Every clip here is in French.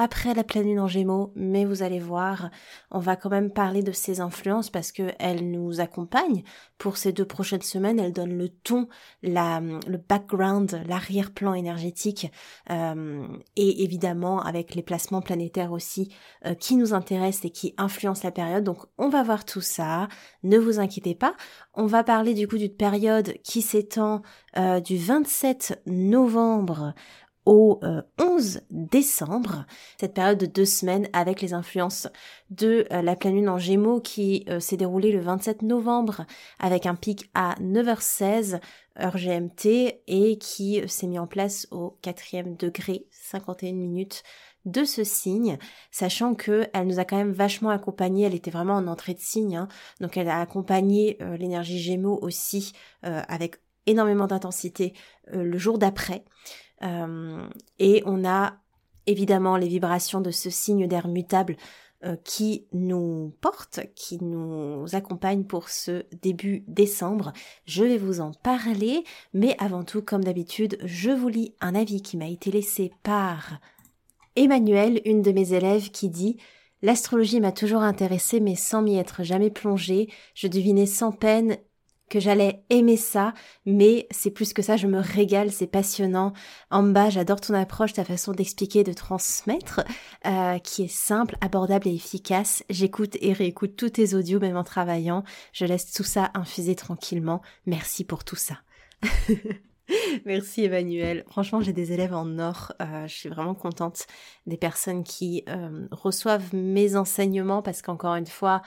après la pleine lune en gémeaux, mais vous allez voir, on va quand même parler de ses influences parce qu'elles nous accompagnent pour ces deux prochaines semaines, elles donnent le ton, la, le background, l'arrière-plan énergétique, euh, et évidemment avec les placements planétaires aussi euh, qui nous intéressent et qui influencent la période. Donc on va voir tout ça, ne vous inquiétez pas. On va parler du coup d'une période qui s'étend euh, du 27 novembre au 11 euh, décembre, cette période de deux semaines avec les influences de euh, la pleine lune en gémeaux qui euh, s'est déroulée le 27 novembre avec un pic à 9h16 heure GMT et qui s'est mis en place au quatrième degré 51 minutes de ce signe, sachant que elle nous a quand même vachement accompagné, elle était vraiment en entrée de signe, hein. donc elle a accompagné l'énergie Gémeaux aussi avec énormément d'intensité le jour d'après. Euh, et on a évidemment les vibrations de ce signe d'air mutable euh, qui nous porte, qui nous accompagne pour ce début décembre. Je vais vous en parler, mais avant tout, comme d'habitude, je vous lis un avis qui m'a été laissé par Emmanuel, une de mes élèves, qui dit L'astrologie m'a toujours intéressée, mais sans m'y être jamais plongée. Je devinais sans peine que j'allais aimer ça, mais c'est plus que ça, je me régale, c'est passionnant. En bas, j'adore ton approche, ta façon d'expliquer, de transmettre, euh, qui est simple, abordable et efficace. J'écoute et réécoute tous tes audios, même en travaillant. Je laisse tout ça infuser tranquillement. Merci pour tout ça. Merci Emmanuel. Franchement, j'ai des élèves en or. Euh, je suis vraiment contente des personnes qui euh, reçoivent mes enseignements parce qu'encore une fois,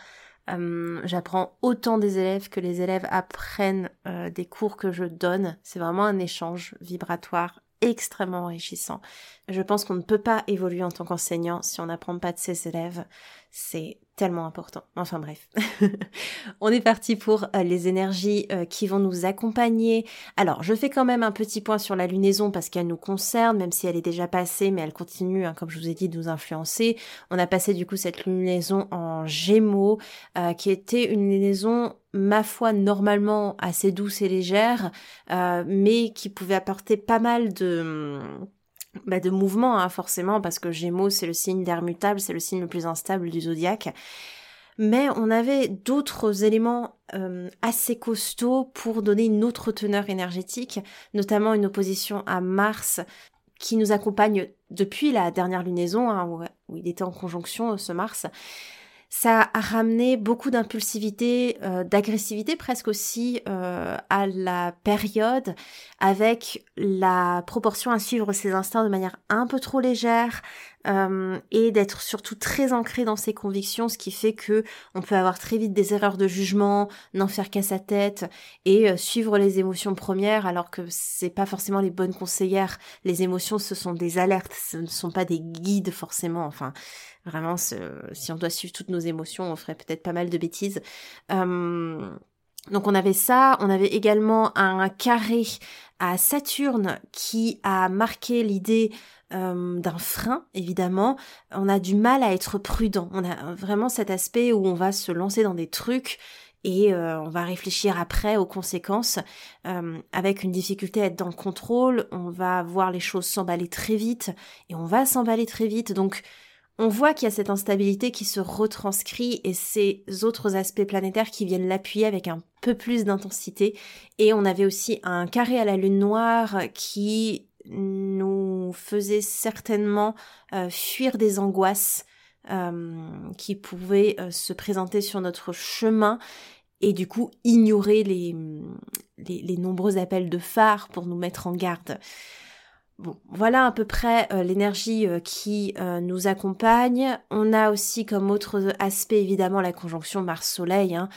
euh, j'apprends autant des élèves que les élèves apprennent euh, des cours que je donne. C'est vraiment un échange vibratoire extrêmement enrichissant. Je pense qu'on ne peut pas évoluer en tant qu'enseignant si on n'apprend pas de ses élèves. C'est tellement important. Enfin bref. on est parti pour euh, les énergies euh, qui vont nous accompagner. Alors, je fais quand même un petit point sur la lunaison parce qu'elle nous concerne, même si elle est déjà passée, mais elle continue, hein, comme je vous ai dit, de nous influencer. On a passé du coup cette lunaison en gémeaux, euh, qui était une lunaison ma foi normalement assez douce et légère, mais qui pouvait apporter pas mal de bah, de mouvement, hein, forcément, parce que Gémeaux, c'est le signe d'air mutable, c'est le signe le plus instable du zodiaque. Mais on avait d'autres éléments euh, assez costauds pour donner une autre teneur énergétique, notamment une opposition à Mars qui nous accompagne depuis la dernière lunaison, hein, où, il était en conjonction, ce Mars, ça a ramené beaucoup d'impulsivité, euh, d'agressivité presque aussi euh, à la période, avec la proportion à suivre ses instincts de manière un peu trop légère, euh, et d'être surtout très ancré dans ses convictions, ce qui fait que on peut avoir très vite des erreurs de jugement, n'en faire qu'à sa tête et euh, suivre les émotions premières, alors que c'est pas forcément les bonnes conseillères. Les émotions, ce sont des alertes, ce ne sont pas des guides forcément. Enfin, vraiment, si on doit suivre toutes nos émotions, on ferait peut-être pas mal de bêtises. Euh, donc on avait ça, on avait également un carré à Saturne qui a marqué l'idée euh, d'un frein, évidemment. On a du mal à être prudent. On a vraiment cet aspect où on va se lancer dans des trucs et euh, on va réfléchir après aux conséquences avec une difficulté à être dans le contrôle. On va voir les choses s'emballer très vite et on va s'emballer très vite. Donc on voit qu'il y a cette instabilité qui se retranscrit et ces autres aspects planétaires qui viennent l'appuyer avec un peu plus d'intensité. Et on avait aussi un carré à la lune noire qui nous faisait certainement euh, fuir des angoisses euh, qui pouvaient euh, se présenter sur notre chemin et du coup ignorer les, les, nombreux appels de phare pour nous mettre en garde. Bon, voilà à peu près euh, l'énergie euh, qui euh, nous accompagne. On a aussi comme autre aspect évidemment la conjonction Mars-Soleil hein,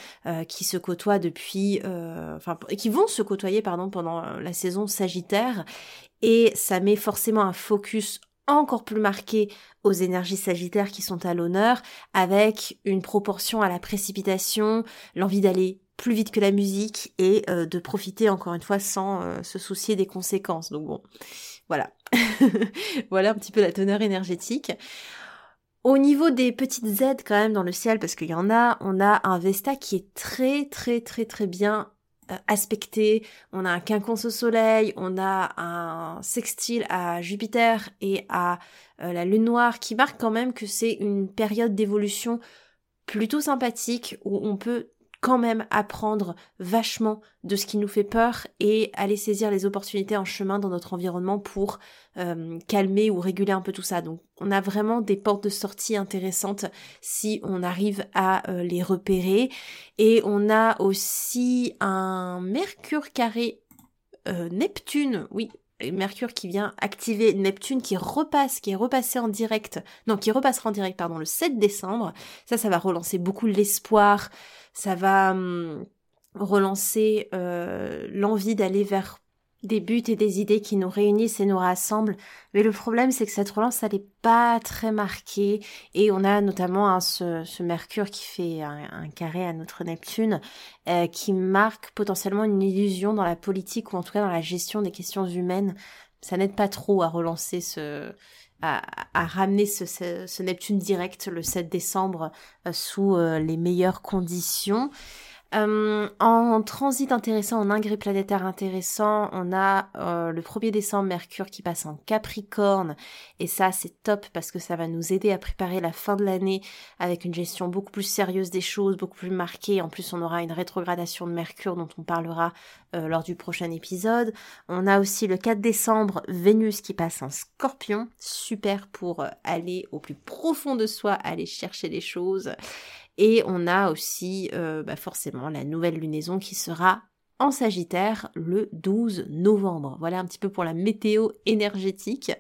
qui se côtoie depuis, enfin qui vont se côtoyer pardon pendant la saison Sagittaire et ça met forcément un focus encore plus marqué aux énergies sagittaires qui sont à l'honneur, avec une proportion à la précipitation, l'envie d'aller plus vite que la musique et euh, de profiter encore une fois sans euh, se soucier des conséquences. Donc bon, voilà. voilà un petit peu la teneur énergétique. Au niveau des petites aides quand même dans le ciel, parce qu'il y en a, on a un Vesta qui est très très très très bien euh, aspecté, on a un quinconce au soleil, on a un sextile à Jupiter et à la lune noire qui marque quand même que c'est une période d'évolution plutôt sympathique où on peut quand même apprendre vachement de ce qui nous fait peur et aller saisir les opportunités en chemin dans notre environnement pour euh, calmer ou réguler un peu tout ça. Donc on a vraiment des portes de sortie intéressantes si on arrive à euh, les repérer. Et on a aussi un Mercure carré euh, Neptune, oui, Mercure qui vient activer Neptune qui repasse, qui est repassé en direct, non, qui repassera en direct, pardon, le 7 décembre. Ça, ça va relancer beaucoup l'espoir, ça va hum, relancer euh, l'envie d'aller vers des buts et des idées qui nous réunissent et nous rassemblent. Mais le problème, c'est que cette relance, elle n'est pas très marquée. Et on a notamment ce, Mercure qui fait un, carré à notre Neptune, euh, qui marque potentiellement une illusion dans la politique ou en tout cas dans la gestion des questions humaines. Ça n'aide pas trop à relancer ce, à, ramener ce, Neptune direct le 7 décembre euh, sous euh, les meilleures conditions. Euh, en transit intéressant, en ingré planétaire intéressant, on a le 1er décembre Mercure qui passe en Capricorne et ça c'est top parce que ça va nous aider à préparer la fin de l'année avec une gestion beaucoup plus sérieuse des choses, beaucoup plus marquée. En plus on aura une rétrogradation de Mercure dont on parlera euh, lors du prochain épisode. On a aussi le 4 décembre Vénus qui passe en scorpion, super pour euh, aller au plus profond de soi, aller chercher les choses. Et on a aussi euh, bah forcément la nouvelle lunaison qui sera en Sagittaire le 12 novembre. Voilà un petit peu pour la météo énergétique.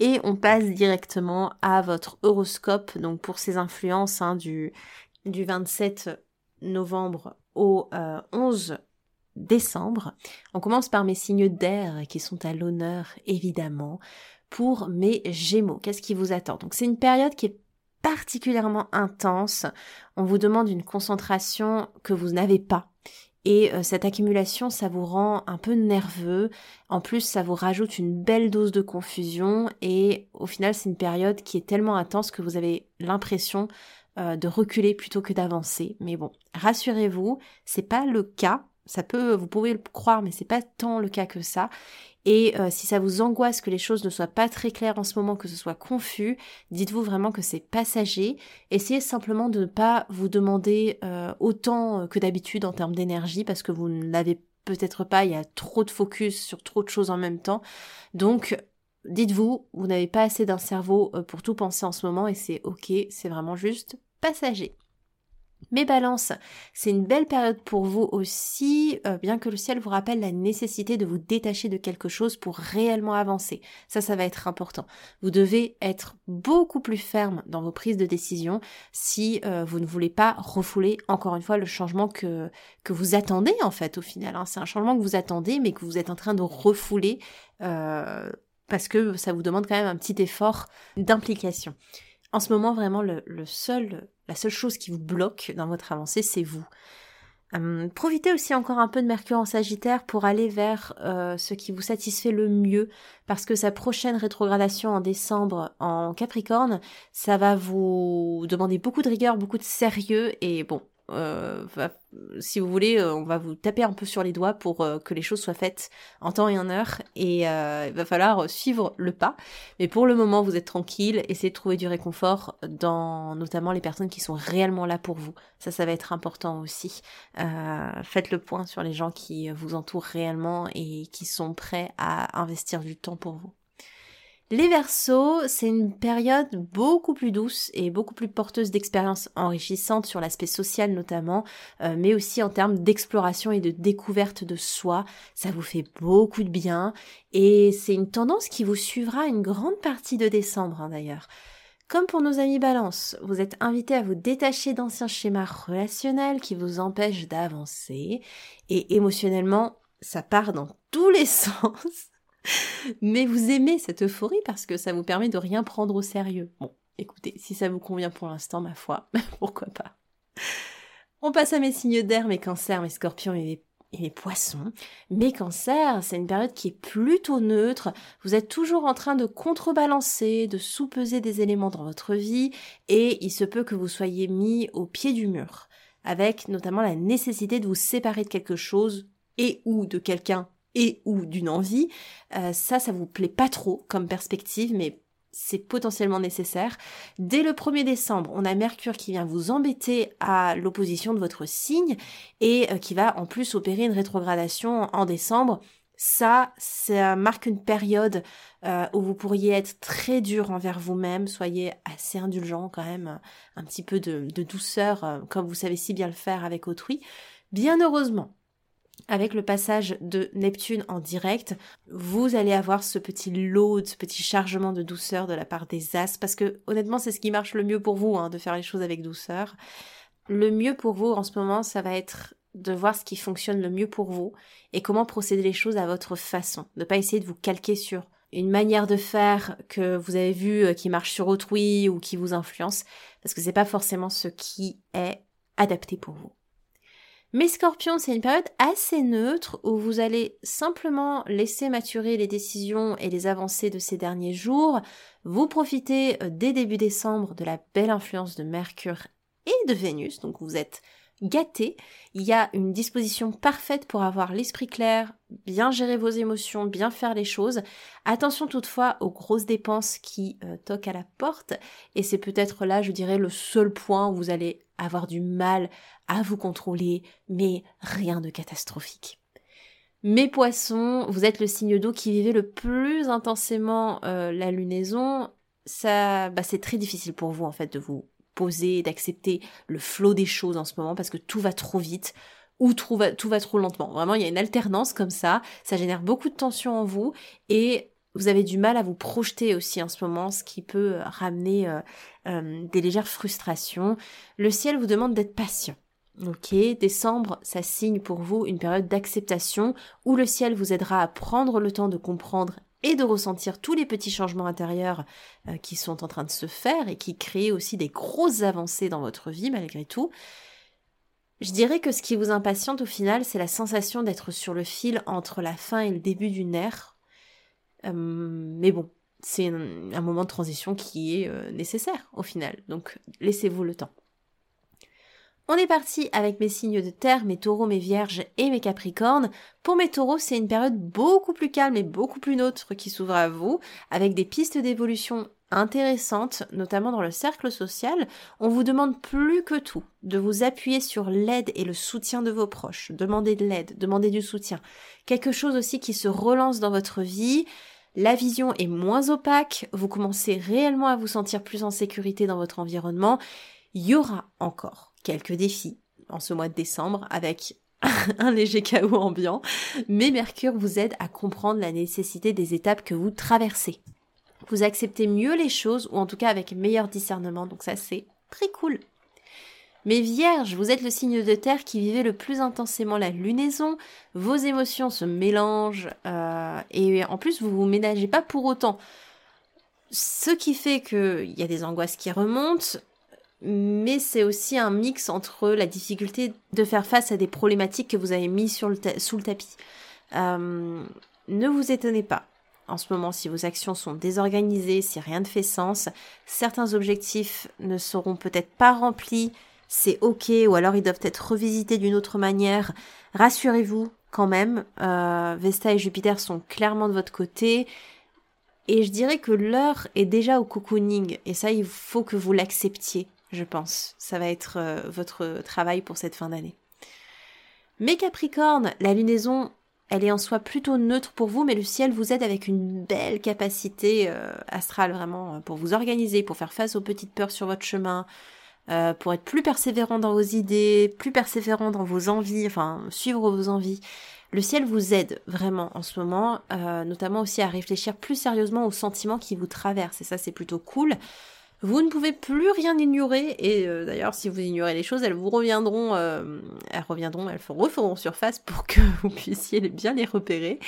Et on passe directement à votre horoscope, donc pour ces influences hein, du, du 27 novembre au 11 décembre. On commence par mes signes d'air qui sont à l'honneur évidemment pour mes gémeaux. Qu'est-ce qui vous attend? Donc c'est une période qui est particulièrement intense. On vous demande une concentration que vous n'avez pas. Et euh, cette accumulation, ça vous rend un peu nerveux. En plus, ça vous rajoute une belle dose de confusion. Et au final, c'est une période qui est tellement intense que vous avez l'impression euh, de reculer plutôt que d'avancer. Mais bon, rassurez-vous, c'est pas le cas ça peut, vous pouvez le croire, mais c'est pas tant le cas que ça. Et euh, si ça vous angoisse que les choses ne soient pas très claires en ce moment, que ce soit confus, dites-vous vraiment que c'est passager. Essayez simplement de ne pas vous demander euh, autant euh, que d'habitude en termes d'énergie, parce que vous ne l'avez peut-être pas, il y a trop de focus sur trop de choses en même temps. Donc, dites-vous, vous n'avez pas assez d'un cerveau pour tout penser en ce moment, et c'est ok, c'est vraiment juste passager. Mais balance, c'est une belle période pour vous aussi, euh, bien que le ciel vous rappelle la nécessité de vous détacher de quelque chose pour réellement avancer. Ça, ça va être important. Vous devez être beaucoup plus ferme dans vos prises de décision si euh, vous ne voulez pas refouler encore une fois le changement que, que vous attendez en fait au final. Hein. C'est un changement que vous attendez mais que vous êtes en train de refouler euh, parce que ça vous demande quand même un petit effort d'implication. En ce moment, vraiment, le, seul, la seule chose qui vous bloque dans votre avancée, c'est vous. Hum, profitez aussi encore un peu de Mercure en Sagittaire pour aller vers euh, ce qui vous satisfait le mieux, parce que sa prochaine rétrogradation en décembre en Capricorne, ça va vous demander beaucoup de rigueur, beaucoup de sérieux, et bon, euh, si vous voulez, euh, on va vous taper un peu sur les doigts pour euh, que les choses soient faites en temps et en heure. Et il va falloir suivre le pas. Mais pour le moment, vous êtes tranquille. Essayez de trouver du réconfort dans notamment les personnes qui sont réellement là pour vous. Ça, ça va être important aussi. faites le point sur les gens qui vous entourent réellement et qui sont prêts à investir du temps pour vous. Les Verseaux, c'est une période beaucoup plus douce et beaucoup plus porteuse d'expériences enrichissantes sur l'aspect social notamment, euh, mais aussi en termes d'exploration et de découverte de soi. Ça vous fait beaucoup de bien et c'est une tendance qui vous suivra une grande partie de décembre hein, d'ailleurs. Comme pour nos amis balance, vous êtes invité à vous détacher d'anciens schémas relationnels qui vous empêchent d'avancer et émotionnellement, ça part dans tous les sens. Mais vous aimez cette euphorie parce que ça vous permet de rien prendre au sérieux. Bon, écoutez, si ça vous convient pour l'instant, ma foi, pourquoi pas. On passe à mes signes d'air, mes cancers, mes scorpions et les, poissons. Mes cancers, c'est une période qui est plutôt neutre. Vous êtes toujours en train de contrebalancer, de sous-peser des éléments dans votre vie et il se peut que vous soyez mis au pied du mur avec notamment la nécessité de vous séparer de quelque chose et ou de quelqu'un et ou d'une envie, euh, ça, ça vous plaît pas trop comme perspective, mais c'est potentiellement nécessaire. Dès le 1er décembre, on a Mercure qui vient vous embêter à l'opposition de votre signe et euh, qui va en plus opérer une rétrogradation en décembre. Ça, ça marque une période euh, où vous pourriez être très dur envers vous-même, soyez assez indulgent quand même, un petit peu de, de douceur, comme vous savez si bien le faire avec autrui. Bien heureusement, avec le passage de Neptune en direct, vous allez avoir ce petit load, ce petit chargement de douceur de la part des As, parce que honnêtement c'est ce qui marche le mieux pour vous, hein, de faire les choses avec douceur. Le mieux pour vous en ce moment, ça va être de voir ce qui fonctionne le mieux pour vous et comment procéder les choses à votre façon. Ne pas essayer de vous calquer sur une manière de faire que vous avez vu euh, qui marche sur autrui ou qui vous influence, parce que c'est pas forcément ce qui est adapté pour vous. Mais Scorpion, c'est une période assez neutre où vous allez simplement laisser maturer les décisions et les avancées de ces derniers jours. Vous profitez euh, dès début décembre de la belle influence de Mercure et de Vénus, donc vous êtes gâté. Il y a une disposition parfaite pour avoir l'esprit clair, bien gérer vos émotions, bien faire les choses. Attention toutefois aux grosses dépenses qui euh, toquent à la porte. Et c'est peut-être là, je dirais, le seul point où vous allez avoir du mal à vous contrôler, mais rien de catastrophique. Mes poissons, vous êtes le signe d'eau qui vivait le plus intensément euh, la lunaison. Ça, bah, c'est très difficile pour vous en fait de vous poser, d'accepter le flot des choses en ce moment parce que tout va trop vite ou tout va, tout va trop lentement. Vraiment, il y a une alternance comme ça. Ça génère beaucoup de tension en vous et vous avez du mal à vous projeter aussi en ce moment, ce qui peut ramener euh, euh, des légères frustrations. Le ciel vous demande d'être patient. Ok, décembre, ça signe pour vous une période d'acceptation où le ciel vous aidera à prendre le temps de comprendre et de ressentir tous les petits changements intérieurs euh, qui sont en train de se faire et qui créent aussi des grosses avancées dans votre vie malgré tout. Je dirais que ce qui vous impatiente au final, c'est la sensation d'être sur le fil entre la fin et le début d'une ère. Euh, mais bon, c'est un, moment de transition qui est euh, nécessaire au final, donc laissez-vous le temps. On est parti avec mes signes de terre, mes taureaux, mes vierges et mes capricornes. Pour mes taureaux, c'est une période beaucoup plus calme et beaucoup plus neutre qui s'ouvre à vous, avec des pistes d'évolution intéressantes, notamment dans le cercle social. On vous demande plus que tout de vous appuyer sur l'aide et le soutien de vos proches. Demandez de l'aide, demandez du soutien. Quelque chose aussi qui se relance dans votre vie. La vision est moins opaque, vous commencez réellement à vous sentir plus en sécurité dans votre environnement. Il y aura encore quelques défis en ce mois de décembre avec un léger chaos ambiant, mais Mercure vous aide à comprendre la nécessité des étapes que vous traversez. Vous acceptez mieux les choses, ou en tout cas avec meilleur discernement, donc ça c'est très cool. Mais Vierge, vous êtes le signe de terre qui vivait le plus intensément la lunaison, vos émotions se mélangent, euh, et en plus vous vous ménagez pas pour autant. Ce qui fait qu'il y a des angoisses qui remontent, mais c'est aussi un mix entre la difficulté de faire face à des problématiques que vous avez mis sur le sous le tapis. Euh, ne vous étonnez pas. En ce moment, si vos actions sont désorganisées, si rien ne fait sens, certains objectifs ne seront peut-être pas remplis, c'est ok, ou alors ils doivent être revisités d'une autre manière. Rassurez-vous quand même, euh, Vesta et Jupiter sont clairement de votre côté. Et je dirais que l'heure est déjà au cocooning, et ça, il faut que vous l'acceptiez je pense. Ça va être euh, votre travail pour cette fin d'année. Mes Capricornes, la lunaison elle est en soi plutôt neutre pour vous, mais le ciel vous aide avec une belle capacité euh, astrale vraiment euh, pour vous organiser, pour faire face aux petites peurs sur votre chemin, euh, pour être plus persévérant dans vos idées, plus persévérant dans vos envies, enfin suivre vos envies. Le ciel vous aide vraiment en ce moment, notamment aussi à réfléchir plus sérieusement aux sentiments qui vous traversent, et ça c'est plutôt cool. Vous ne pouvez plus rien ignorer et euh, d'ailleurs si vous ignorez les choses, elles vous reviendront, euh, elles reviendront, elles referont surface pour que vous puissiez bien les repérer.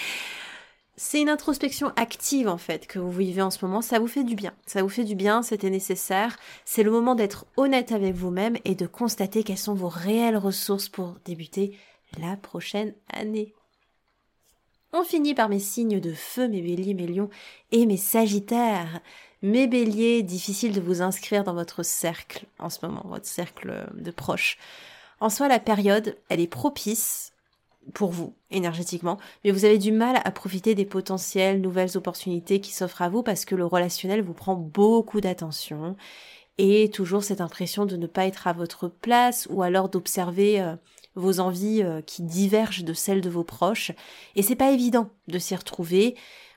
C'est une introspection active en fait que vous vivez en ce moment, ça vous fait du bien. Ça vous fait du bien, c'était nécessaire. C'est le moment d'être honnête avec vous-même et de constater quelles sont vos réelles ressources pour débuter la prochaine année. On finit par mes signes de feu, mes béliers, mes lions et mes sagittaires. Mes béliers, difficile de vous inscrire dans votre cercle en ce moment, votre cercle de proches. En soi, la période, elle est propice pour vous, énergétiquement, mais vous avez du mal à profiter des potentielles nouvelles opportunités qui s'offrent à vous parce que le relationnel vous prend beaucoup d'attention et toujours cette impression de ne pas être à votre place ou alors d'observer euh, vos envies euh, qui divergent de celles de vos proches et c'est pas évident de s'y retrouver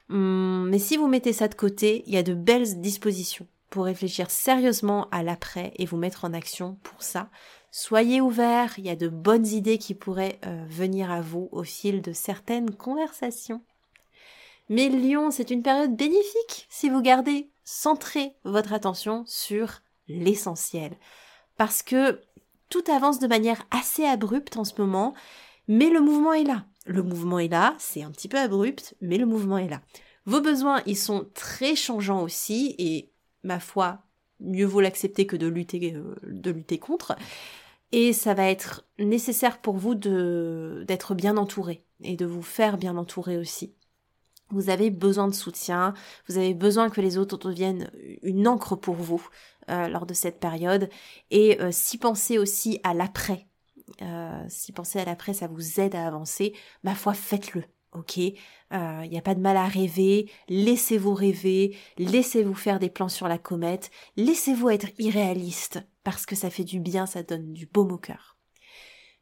Hum, mais si vous mettez ça de côté, il y a de belles dispositions pour réfléchir sérieusement à l'après et vous mettre en action pour ça. Soyez ouverts, il y a de bonnes idées qui pourraient euh, venir à vous au fil de certaines conversations. Mais Lyon, c'est une période bénéfique si vous gardez centré votre attention sur l'essentiel. Parce que tout avance de manière assez abrupte en ce moment, mais le mouvement est là. Le mouvement est là, c'est un petit peu abrupt, mais le mouvement est là. Vos besoins, ils sont très changeants aussi, et ma foi, mieux vaut l'accepter que de lutter, euh, contre. Et ça va être nécessaire pour vous d'être bien entouré et de vous faire bien entourer aussi. Vous avez besoin de soutien, vous avez besoin que les autres deviennent une encre pour vous euh, lors de cette période, et euh, si penser aussi à l'après, euh, si penser à l'après, ça vous aide à avancer, ma foi, faites-le. Ok, il euh, n'y a pas de mal à rêver, laissez-vous rêver, laissez-vous faire des plans sur la comète, laissez-vous être irréaliste, parce que ça fait du bien, ça donne du baume au cœur.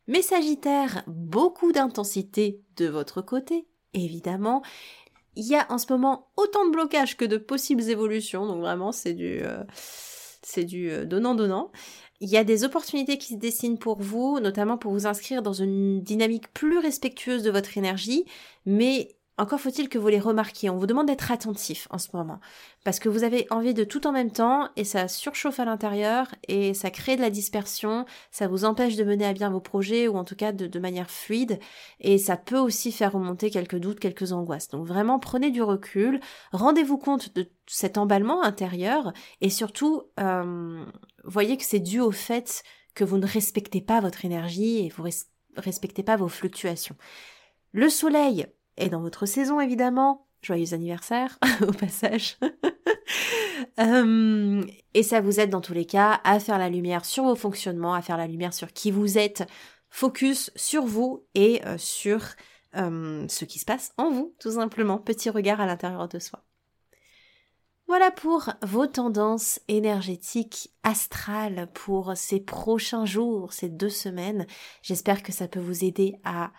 Mais Sagittaire, beaucoup d'intensité de votre côté, évidemment. Il y a en ce moment autant de blocages que de possibles évolutions, donc vraiment c'est du... Euh, c'est du donnant-donnant. Il y a des opportunités qui se dessinent pour vous, notamment pour vous inscrire dans une dynamique plus respectueuse de votre énergie, mais encore faut-il que vous les remarquiez. On vous demande d'être attentif en ce moment. Parce que vous avez envie de tout en même temps et ça surchauffe à l'intérieur et ça crée de la dispersion. Ça vous empêche de mener à bien vos projets ou en tout cas de, manière fluide. Et ça peut aussi faire remonter quelques doutes, quelques angoisses. Donc vraiment prenez du recul. Rendez-vous compte de cet emballement intérieur et surtout euh, voyez que c'est dû au fait que vous ne respectez pas votre énergie et vous respectez pas vos fluctuations. Le soleil et dans votre saison évidemment. Joyeux anniversaire au passage. Euh, et ça vous aide dans tous les cas à faire la lumière sur vos fonctionnements, à faire la lumière sur qui vous êtes, focus sur vous et euh, sur euh, ce qui se passe en vous, tout simplement. Petit regard à l'intérieur de soi. Voilà pour vos tendances énergétiques astrales pour ces prochains jours, ces deux semaines. J'espère que ça peut vous aider à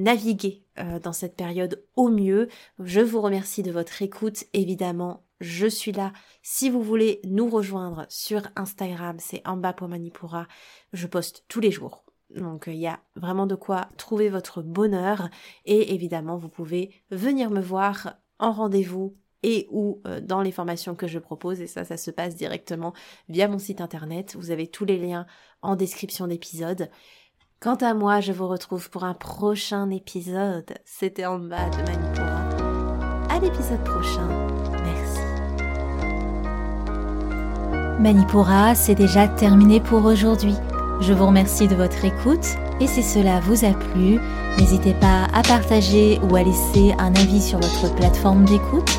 naviguer euh, dans cette période au mieux. Je vous remercie de votre écoute. Évidemment, je suis là. Si vous voulez nous rejoindre sur Instagram, c'est en bas pour Manipura. Je poste tous les jours. Donc il y a vraiment de quoi trouver votre bonheur. Et évidemment, vous pouvez venir me voir en rendez-vous et ou euh, dans les formations que je propose et ça ça se passe directement via mon site internet. Vous avez tous les liens en description d'épisode. Quant à moi, je vous retrouve pour un prochain épisode. C'était en bas de Manipura. À l'épisode prochain. Merci. Manipura, c'est déjà terminé pour aujourd'hui. Je vous remercie de votre écoute et si cela vous a plu, n'hésitez pas à partager ou à laisser un avis sur votre plateforme d'écoute